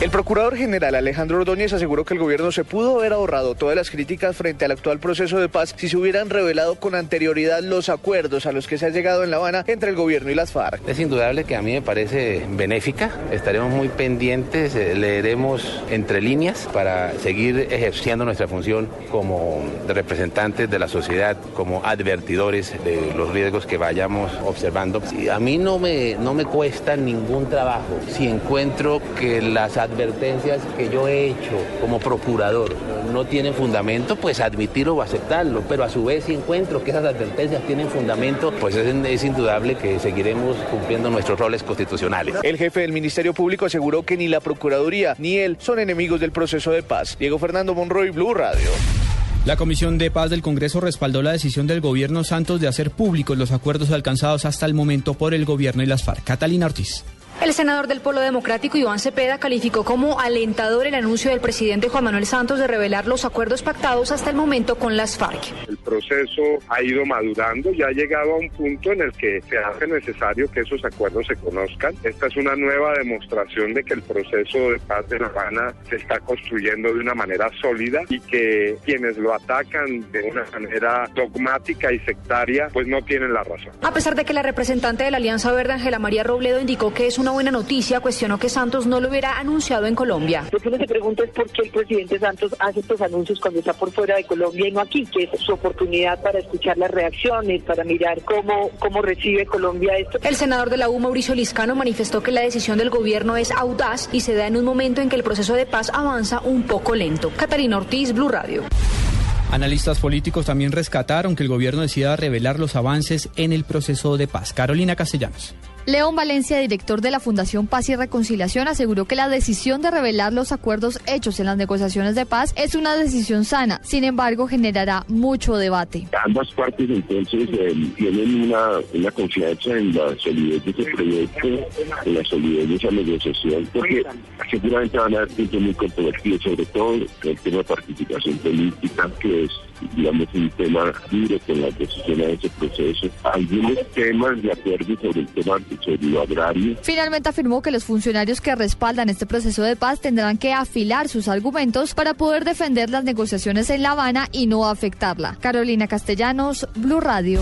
El procurador general Alejandro Ordóñez aseguró que el gobierno se pudo haber ahorrado todas las críticas frente al actual proceso de paz si se hubieran revelado con anterioridad los acuerdos a los que se ha llegado en La Habana entre el gobierno y las FARC. Es indudable que a mí me parece benéfica. Estaremos muy pendientes, eh, leeremos entre líneas para seguir ejerciendo nuestra función como representantes de la sociedad, como advertidores de los riesgos que vayamos observando. A mí no me, no me cuesta ningún trabajo si encuentro que las advertencias que yo he hecho como procurador no tienen fundamento, pues admitirlo o aceptarlo. Pero a su vez si encuentro que esas advertencias tienen fundamento, pues es, es indudable que seguiremos cumpliendo nuestros roles constitucionales. El jefe del Ministerio Público aseguró que ni la Procuraduría ni él son enemigos del proceso de paz. Diego Fernando Monroy, Blue Radio. La Comisión de Paz del Congreso respaldó la decisión del gobierno Santos de hacer públicos los acuerdos alcanzados hasta el momento por el gobierno y las FARC. Catalina Ortiz. El senador del Polo Democrático, Iván Cepeda, calificó como alentador el anuncio del presidente Juan Manuel Santos de revelar los acuerdos pactados hasta el momento con las FARC. El proceso ha ido madurando y ha llegado a un punto en el que se hace necesario que esos acuerdos se conozcan. Esta es una nueva demostración de que el proceso de paz de La Habana se está construyendo de una manera sólida y que quienes lo atacan de una manera dogmática y sectaria pues no tienen la razón. A pesar de que la representante de la Alianza Verde, Ángela María Robledo, indicó que es una buena noticia, cuestionó que Santos no lo hubiera anunciado en Colombia. Lo que uno se pregunta es por qué el presidente Santos hace estos anuncios cuando está por fuera de Colombia y no aquí, que es su oportunidad para escuchar las reacciones, para mirar cómo, cómo recibe Colombia esto. El senador de la U, Mauricio Liscano, manifestó que la decisión del gobierno es audaz y se da en un momento en que el proceso de paz avanza un poco lento. Catalina Ortiz, Blue Radio. Analistas políticos también rescataron que el gobierno decida revelar los avances en el proceso de paz. Carolina Castellanos. León Valencia, director de la Fundación Paz y Reconciliación, aseguró que la decisión de revelar los acuerdos hechos en las negociaciones de paz es una decisión sana. Sin embargo, generará mucho debate. Ambas partes entonces eh, tienen una, confianza en la solidez de ese proyecto, en la solidez de esa negociación, porque seguramente van a haber puntos muy controvertidos, sobre todo el tema de participación política, que es ese proceso. Algunos temas de acuerdo sobre el tema sobre agrario. Finalmente afirmó que los funcionarios que respaldan este proceso de paz tendrán que afilar sus argumentos para poder defender las negociaciones en La Habana y no afectarla. Carolina Castellanos, Blue Radio.